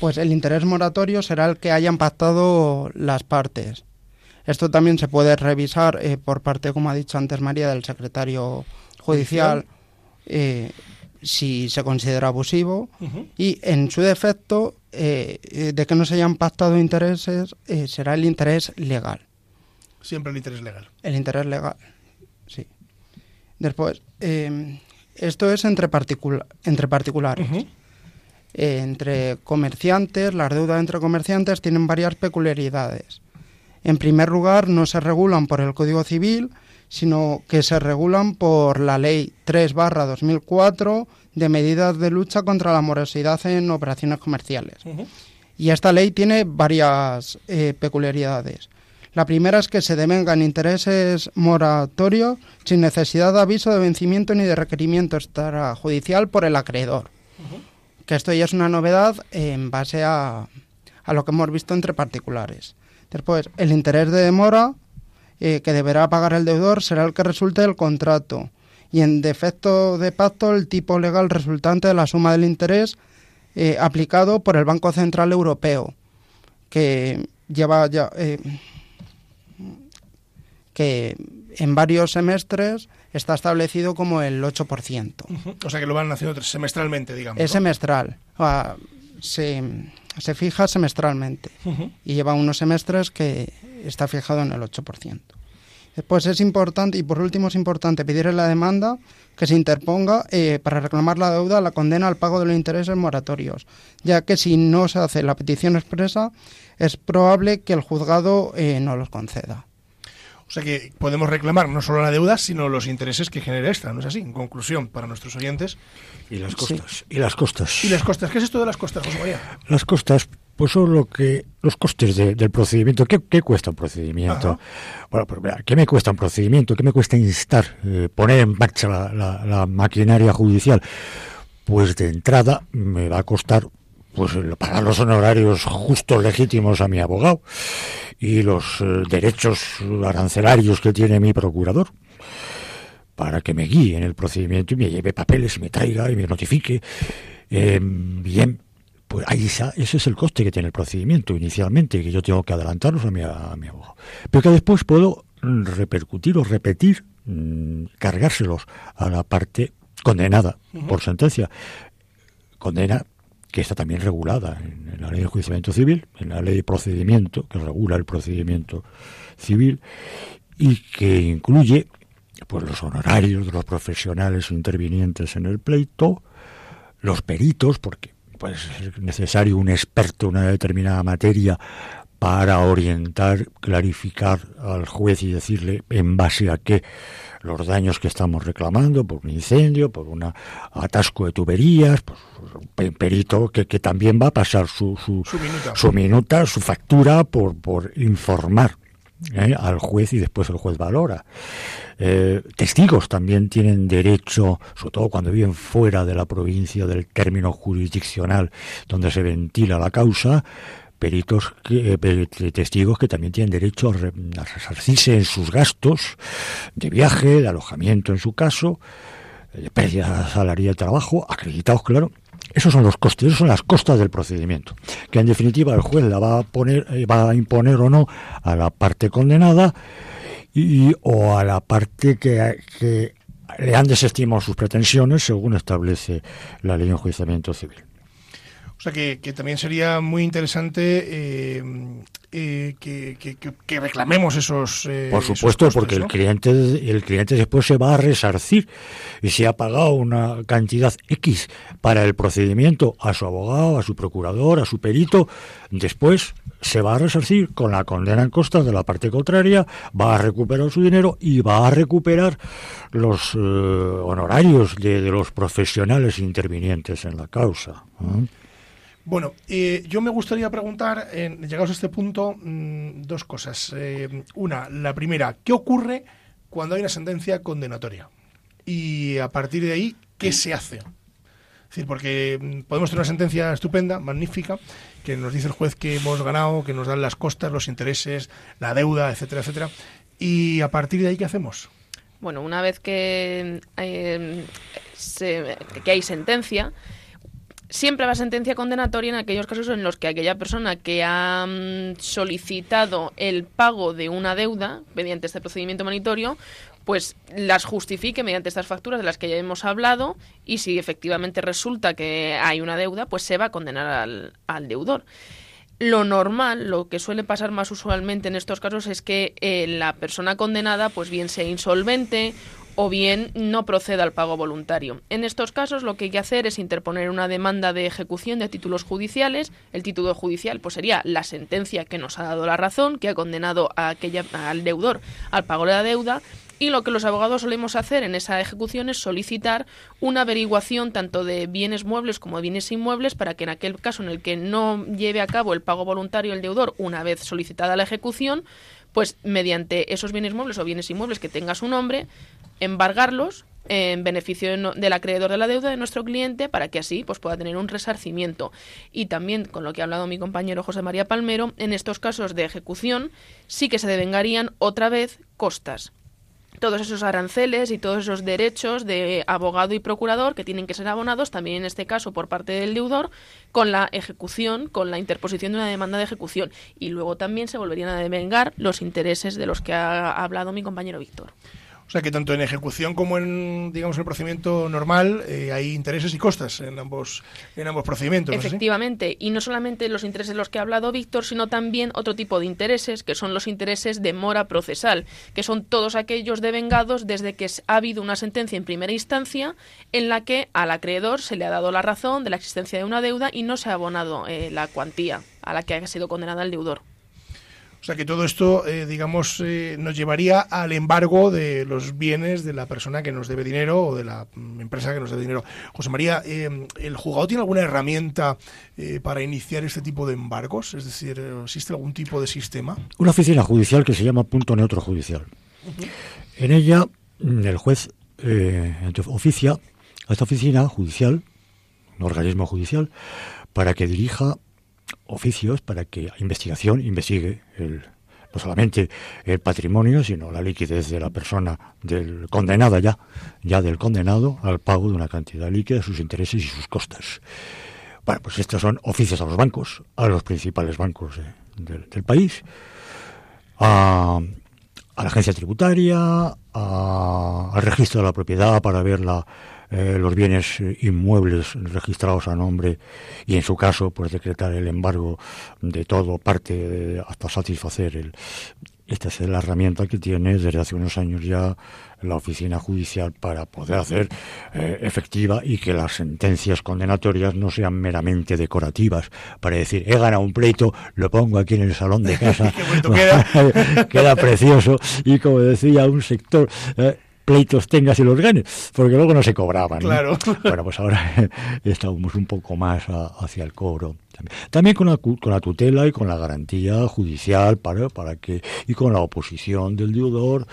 Pues el interés moratorio será el que hayan pactado las partes. Esto también se puede revisar eh, por parte, como ha dicho antes María, del secretario judicial, eh, si se considera abusivo, y en su defecto, eh, de que no se hayan pactado intereses, será el interés legal. Siempre el interés legal. El interés legal. Después, esto es entre, entre particulares. eh, entre comerciantes, las deudas entre comerciantes tienen varias peculiaridades. En primer lugar, no se regulan por el Código Civil, sino que se regulan por la Ley 3-2004 de medidas de lucha contra la morosidad en operaciones comerciales. Y esta ley tiene varias eh, peculiaridades. La primera es que se devengan intereses moratorios sin necesidad de aviso de vencimiento ni de requerimiento extrajudicial por el acreedor. Que esto ya es una novedad en base a, a lo que hemos visto entre particulares. Después, el interés de demora eh, que deberá pagar el deudor será el que resulte del contrato y en defecto de pacto el tipo legal resultante de la suma del interés eh, aplicado por el Banco Central Europeo, que lleva ya eh, que en varios semestres está establecido como el 8%. O sea que lo van haciendo semestralmente, digamos. Es semestral. se, se, fija semestralmente y lleva unos semestres que está fijado en el 8%. Después es importante, y por último es importante pedir en la demanda que se interponga eh, para reclamar la deuda la condena al pago de los intereses moratorios, ya que si no se hace la petición expresa es probable que el juzgado eh, no los conceda. O sea que podemos reclamar no solo la deuda, sino los intereses que genera esta, ¿no es así? En conclusión, para nuestros oyentes. Y las costas. Y las costas. ¿Y las costas? ¿Qué es esto de las costas, José María? Las costas, pues son lo que los costes del procedimiento. ¿Qué, cuesta un procedimiento? Bueno, pues ¿qué me cuesta un procedimiento? ¿Qué me cuesta instar, eh, poner en marcha la maquinaria judicial? Pues de entrada me va a costar pues pagar los honorarios justos legítimos a mi abogado y los eh, derechos arancelarios que tiene mi procurador para que me guíe en el procedimiento y me lleve papeles y me traiga y me notifique. Eh, bien, pues ahí ese es el coste que tiene el procedimiento inicialmente, que yo tengo que adelantarlos a mi, a mi abogado. Pero que después puedo repercutir o repetir, mm, cargárselos a la parte condenada por sentencia. Condena que está también regulada en, la ley de enjuiciamiento civil, en la ley de procedimiento, que regula el procedimiento civil, y que incluye pues los honorarios de los profesionales intervinientes en el pleito, los peritos, porque pues, es necesario un experto en una determinada materia para orientar, clarificar al juez y decirle en base a qué los daños que estamos reclamando por un incendio, por un atasco de tuberías, pues un perito que, que, también va a pasar su, su, su, minuta. su factura por, por informar ¿eh? al juez y después el juez valora. Eh, testigos también tienen derecho, sobre todo cuando viven fuera de la provincia del término jurisdiccional donde se ventila la causa, peritos, que, eh, testigos que también tienen derecho a, resarcirse en sus gastos de viaje, de alojamiento en su caso, de pérdida salarial de trabajo, acreditados, claro. Esos son los costes, esos son las costas del procedimiento, que en definitiva el juez la va a poner, eh, va a imponer o no a la parte condenada y, o a la parte que, que le han desestimado sus pretensiones según establece la ley de enjuiciamiento civil. O sea que, también sería muy interesante eh, eh, que, reclamemos esos. Eh, Por supuesto, porque el cliente el cliente después se va a resarcir y si ha pagado una cantidad X para el procedimiento a su abogado, a su procurador, a su perito, después se va a resarcir con la condena en costas de la parte contraria, va a recuperar su dinero y va a recuperar los honorarios de, los profesionales intervinientes en la causa. Bueno, eh, yo me gustaría preguntar, llegados a este punto, mm, dos cosas. Eh, una, la primera, ¿qué ocurre cuando hay una sentencia condenatoria? Y a partir de ahí, ¿qué se hace? Es decir, porque mm, podemos tener una sentencia estupenda, magnífica, que nos dice el juez que hemos ganado, que nos dan las costas, los intereses, la deuda, etcétera, etcétera. Y a partir de ahí, ¿qué hacemos? Bueno, una vez que, eh, que hay sentencia, siempre va sentencia condenatoria en aquellos casos en los que aquella persona que ha mm, solicitado el pago de una deuda mediante este procedimiento monitorio pues las justifique mediante estas facturas de las que ya hemos hablado y si efectivamente resulta que hay una deuda, pues se va a condenar al, al deudor. Lo normal, lo que suele pasar más usualmente en estos casos es que eh, la persona condenada, pues bien sea insolvente o bien no proceda al pago voluntario. En estos casos lo que hay que hacer es interponer una demanda de ejecución de títulos judiciales. El título judicial pues sería la sentencia que nos ha dado la razón, que ha condenado a aquella, al deudor al pago de la deuda y lo que los abogados solemos hacer en esa ejecución es solicitar una averiguación tanto de bienes muebles como de bienes inmuebles para que en aquel caso en el que no lleve a cabo el pago voluntario el deudor una vez solicitada la ejecución, pues mediante esos bienes muebles o bienes inmuebles que tenga su nombre, embargarlos en beneficio del acreedor de la deuda de nuestro cliente para que así pues pueda tener un resarcimiento. Y también con lo que ha hablado mi compañero José María Palmero en estos casos de ejecución sí que se devengarían otra vez costas. Todos esos aranceles y todos esos derechos de abogado y procurador que tienen que ser abonados también en este caso por parte del deudor con la ejecución, con la interposición de una demanda de ejecución. Y luego también se volverían a devengar los intereses de los que ha hablado mi compañero Víctor. Sea que tanto en ejecución como en digamos el procedimiento normal eh, hay intereses y costas en ambos en ambos procedimientos. Efectivamente, y no solamente los intereses de los que ha hablado Víctor, sino también otro tipo de intereses que son los intereses de mora procesal, que son todos aquellos devengados desde que ha habido una sentencia en primera instancia en la que al acreedor se le ha dado la razón de la existencia de una deuda y no se ha abonado eh, la cuantía a la que ha sido condenada el deudor. O sea que todo esto, eh, digamos, eh, nos llevaría al embargo de los bienes de la persona que nos debe dinero o de la mm, empresa que nos debe dinero. José María, eh, ¿el juzgado tiene alguna herramienta para iniciar este tipo de embargos? Es decir, ¿existe algún tipo de sistema? Una oficina judicial que se llama punto neutro judicial. En ella, mm, el juez oficia a esta oficina judicial, un organismo judicial, para que dirija oficios para que investigación investigue el, no solamente el patrimonio, sino la liquidez de la persona del condenada ya, ya del condenado al pago de una cantidad líquida, sus intereses y sus costas. Bueno, pues estos son oficios a los bancos, a los principales bancos del país, a, la agencia tributaria, al registro de la propiedad para ver la, eh, los bienes inmuebles registrados a nombre y en su caso pues decretar el embargo de todo parte hasta satisfacer el esta es la herramienta que tiene desde hace unos años ya la oficina judicial para poder hacer eh, efectiva y que las sentencias condenatorias no sean meramente decorativas. Para decir he ganado un pleito lo pongo aquí en el salón de casa queda. queda precioso. Y como decía un sector eh, pleitos tengas y los ganes, porque luego no se cobraban. Claro. Bueno, pues ahora estamos un poco más hacia el cobro. También con la, con la tutela y con la garantía judicial para, para que y con la oposición del deudor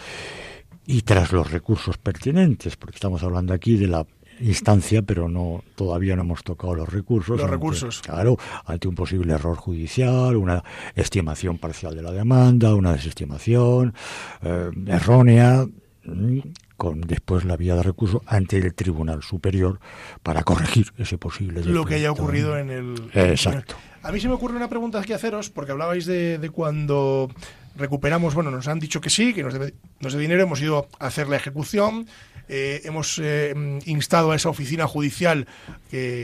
y tras los recursos pertinentes, porque estamos hablando aquí de la instancia, pero no todavía no hemos tocado los recursos. Los recursos. Claro, ante un posible error judicial, una estimación parcial de la demanda, una desestimación eh, errónea, con después la vía de recurso ante el Tribunal Superior para corregir ese posible lo que haya ocurrido en el exacto. a mí se me ocurre una pregunta que haceros porque hablabais de, cuando recuperamos bueno nos han dicho que sí que nos debe, nos debe dinero hemos ido a hacer la ejecución eh, hemos eh, instado a esa oficina judicial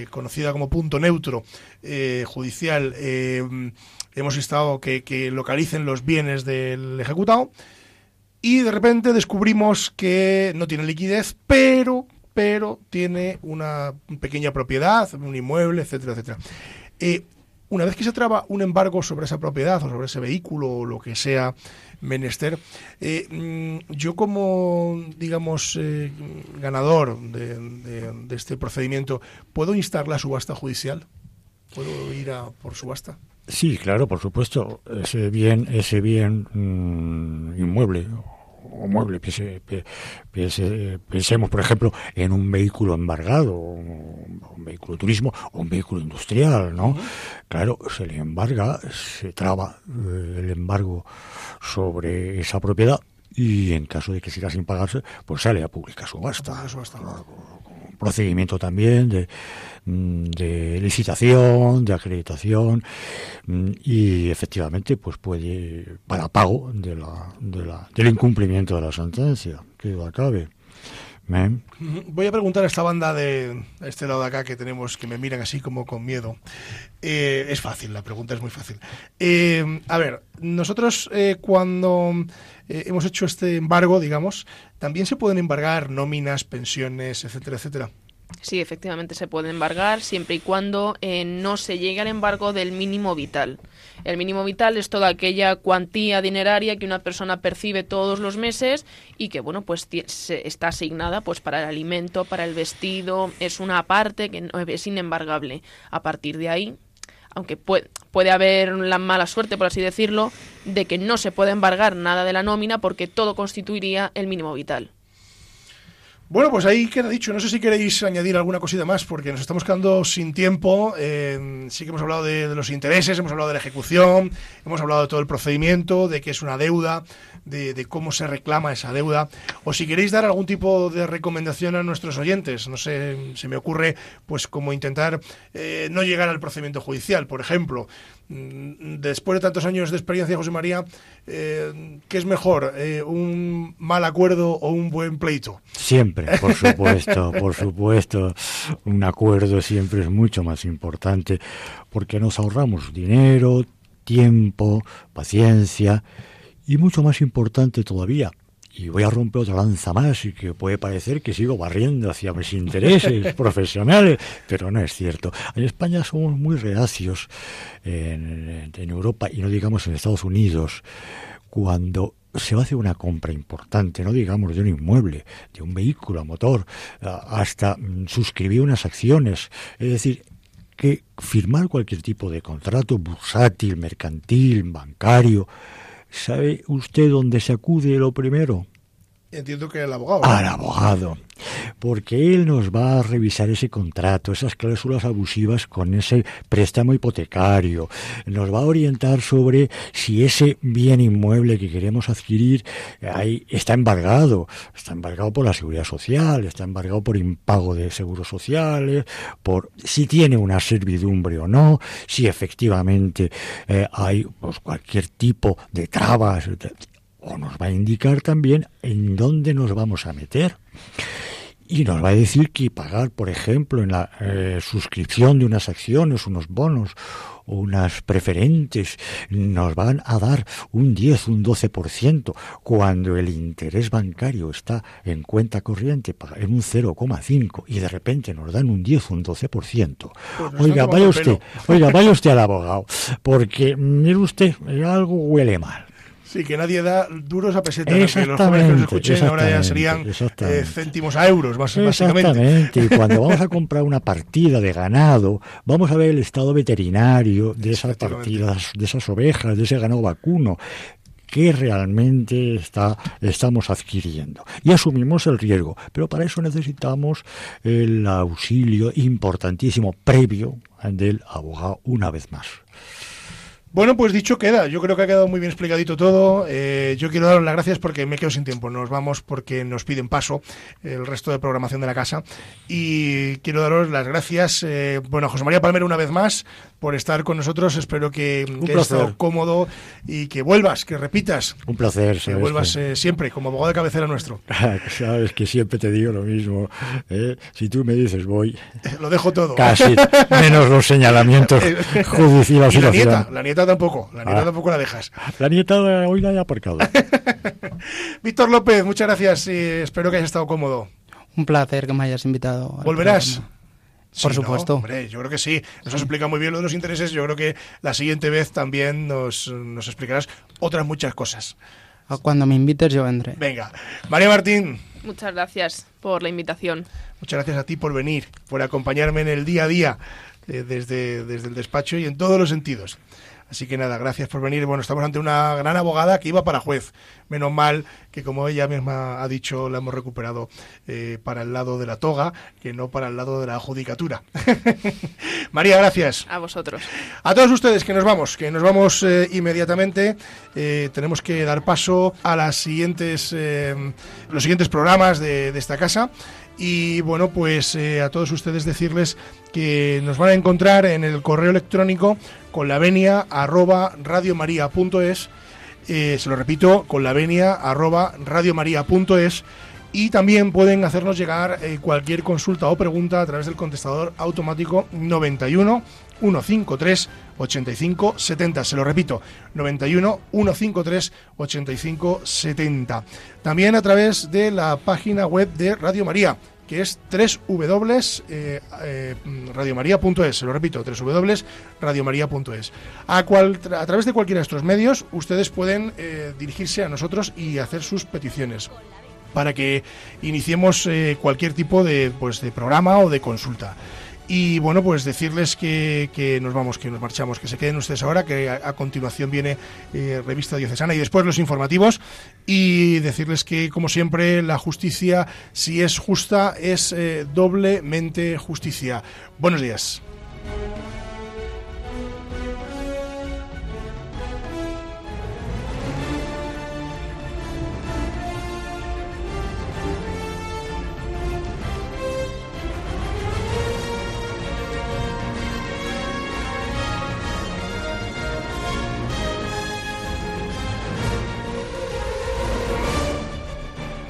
conocida como punto neutro eh, judicial hemos instado que, que localicen los bienes del ejecutado y de repente descubrimos que no tiene liquidez, pero, pero tiene una pequeña propiedad, un inmueble, etcétera, etcétera. Eh, una vez que se traba un embargo sobre esa propiedad o sobre ese vehículo o lo que sea menester, eh, mm, yo como, digamos, eh, ganador de, este procedimiento, ¿puedo instar la subasta judicial? ¿Puedo ir a por subasta? Sí, claro, por supuesto. Ese bien, ese bien mm, inmueble o mueble, pensemos, por ejemplo, en un vehículo embargado, un, vehículo de turismo o un vehículo industrial, ¿no? Claro, se le embarga, se traba eh, el embargo sobre esa propiedad y en caso de que siga sin pagarse, pues sale a pública subasta. subasta procedimiento también de, de licitación, de acreditación mm, y efectivamente pues puede para pago de la, de la, del incumplimiento de la sentencia, que acabe. ¿eh? Voy a preguntar a esta banda de este lado de acá que tenemos, que me miran así como con miedo. Eh, es fácil, la pregunta es muy fácil. Eh, a ver, nosotros eh, cuando hemos hecho este embargo, digamos, también se pueden embargar nóminas, pensiones, etcétera, etcétera. Sí, efectivamente se puede embargar siempre y cuando eh, no se llegue al embargo del mínimo vital. El mínimo vital es toda aquella cuantía dineraria que una persona percibe todos los meses y que bueno pues se- está asignada pues para el alimento, para el vestido, es una parte que no- es inembargable. A partir de ahí, aunque puede, puede haber la mala suerte, por así decirlo, de que no se puede embargar nada de la nómina porque todo constituiría el mínimo vital. Bueno, pues ahí queda dicho. No sé si queréis añadir alguna cosita más, porque nos estamos quedando sin tiempo. Eh, sí que hemos hablado de, los intereses, hemos hablado de la ejecución, hemos hablado de todo el procedimiento, de que es una deuda, de, de cómo se reclama esa deuda. O si queréis dar algún tipo de recomendación a nuestros oyentes, no sé, se me ocurre, pues como intentar eh, no llegar al procedimiento judicial, por ejemplo. Mm, Después de tantos años de experiencia, José María, eh, ¿qué es mejor, eh, un mal acuerdo o un buen pleito? Siempre, por supuesto, por supuesto. Un acuerdo siempre es mucho más importante porque nos ahorramos dinero, tiempo, paciencia y mucho más importante todavía. Y voy a romper otra lanza más y que puede parecer que sigo barriendo hacia mis intereses profesionales, pero no es cierto. En España somos muy reacios, en, en Europa y no digamos en Estados Unidos, cuando se va a hacer una compra importante, no digamos de un inmueble, de un vehículo a motor, hasta mm, suscribir unas acciones. Es decir, que firmar cualquier tipo de contrato bursátil, mercantil, bancario, ¿sabe usted dónde se acude lo primero? Entiendo que el abogado. Al abogado. Porque él nos va a revisar ese contrato, esas cláusulas abusivas con ese préstamo hipotecario. Nos va a orientar sobre si ese bien inmueble que queremos adquirir ahí está embargado. Está embargado por la seguridad social, está embargado por impago de seguros sociales, por si tiene una servidumbre o no, si efectivamente eh, hay pues, cualquier tipo de trabas o nos va a indicar también en dónde nos vamos a meter. Y nos va a decir que pagar, por ejemplo, en la eh, suscripción de unas acciones, unos bonos unas preferentes, nos van a dar un 10, un 12%, cuando el interés bancario está en cuenta corriente en un 0,5 y de repente nos dan un 10, un 12%. Pues Oiga, vaya usted, oiga, vaya usted al abogado, porque, mire usted, algo huele mal. Sí, que nadie da duros a pesetas. Que los jóvenes que nos Exactamente, escuchen ahora ya serían exactamente, exactamente. eh, céntimos a euros, más, básicamente. Exactamente. Y cuando vamos a comprar una partida de ganado, vamos a ver el estado veterinario de esas partidas, de esas ovejas, de ese ganado vacuno que realmente está, estamos adquiriendo. Y asumimos el riesgo. Pero para eso necesitamos el auxilio importantísimo previo del abogado una vez más. Bueno, pues dicho queda. Yo creo que ha quedado muy bien explicadito todo. Eh, yo quiero daros las gracias porque me quedo sin tiempo. Nos vamos porque nos piden paso el resto de programación de la casa. Y quiero daros las gracias, eh, bueno, a José María Palmero una vez más por estar con nosotros. Espero que, que hayas placer. estado cómodo y que vuelvas, que repitas. Un placer. Que vuelvas eh, siempre como abogado de cabecera nuestro. Sabes que siempre te digo lo mismo. ¿eh? Si tú me dices voy, Lo dejo todo. casi menos los señalamientos judiciales. Y la nieta, la nieta tampoco. La nieta Ah. tampoco la dejas. La nieta hoy la he aparcado. Víctor López, muchas gracias y espero que hayas estado cómodo. Un placer que me hayas invitado. ¿Volverás? Sí, Por ¿no? supuesto. Hombre, yo creo que sí. Nos has explicado muy bien lo de los intereses. Yo creo que la siguiente vez también nos, nos explicarás otras muchas cosas. Ah, Cuando me invites yo vendré. Venga. María Martín, Muchas gracias por la invitación. muchas gracias a ti por venir, por acompañarme en el día a día eh, desde, desde el despacho y en todos los sentidos. Así que nada, gracias por venir. Bueno, estamos ante una gran abogada que iba para juez. Menos mal que, como ella misma ha dicho, la hemos recuperado eh, para el lado de la toga, que no para el lado de la judicatura. María, gracias. A vosotros. A todos ustedes que nos vamos, que nos vamos eh, inmediatamente. Eh, tenemos que dar paso a las siguientes, los siguientes programas de, de esta casa. Y bueno, pues eh, a todos ustedes decirles que nos van a encontrar en el correo electrónico con la venia arroba radiomaria.es. Eh, se lo repito, con la venia arroba radiomaria.es y también pueden hacernos llegar eh, cualquier consulta o pregunta a través del contestador automático 91 153 85 70. Se lo repito, 91 153 85 70. También a través de la página web de Radio María que es www.radiomaria.es, eh, eh, se lo repito, www.radiomaria.es. A, a través de cualquiera de estos medios, ustedes pueden eh, dirigirse a nosotros y hacer sus peticiones para que iniciemos cualquier tipo de, pues, de programa o de consulta. Y bueno, pues decirles que, que, nos vamos, que nos marchamos, que se queden ustedes ahora, que a, continuación viene eh, Revista Diocesana y después los informativos. Y decirles que, como siempre, la justicia, si es justa, es eh, doblemente justicia. Buenos días.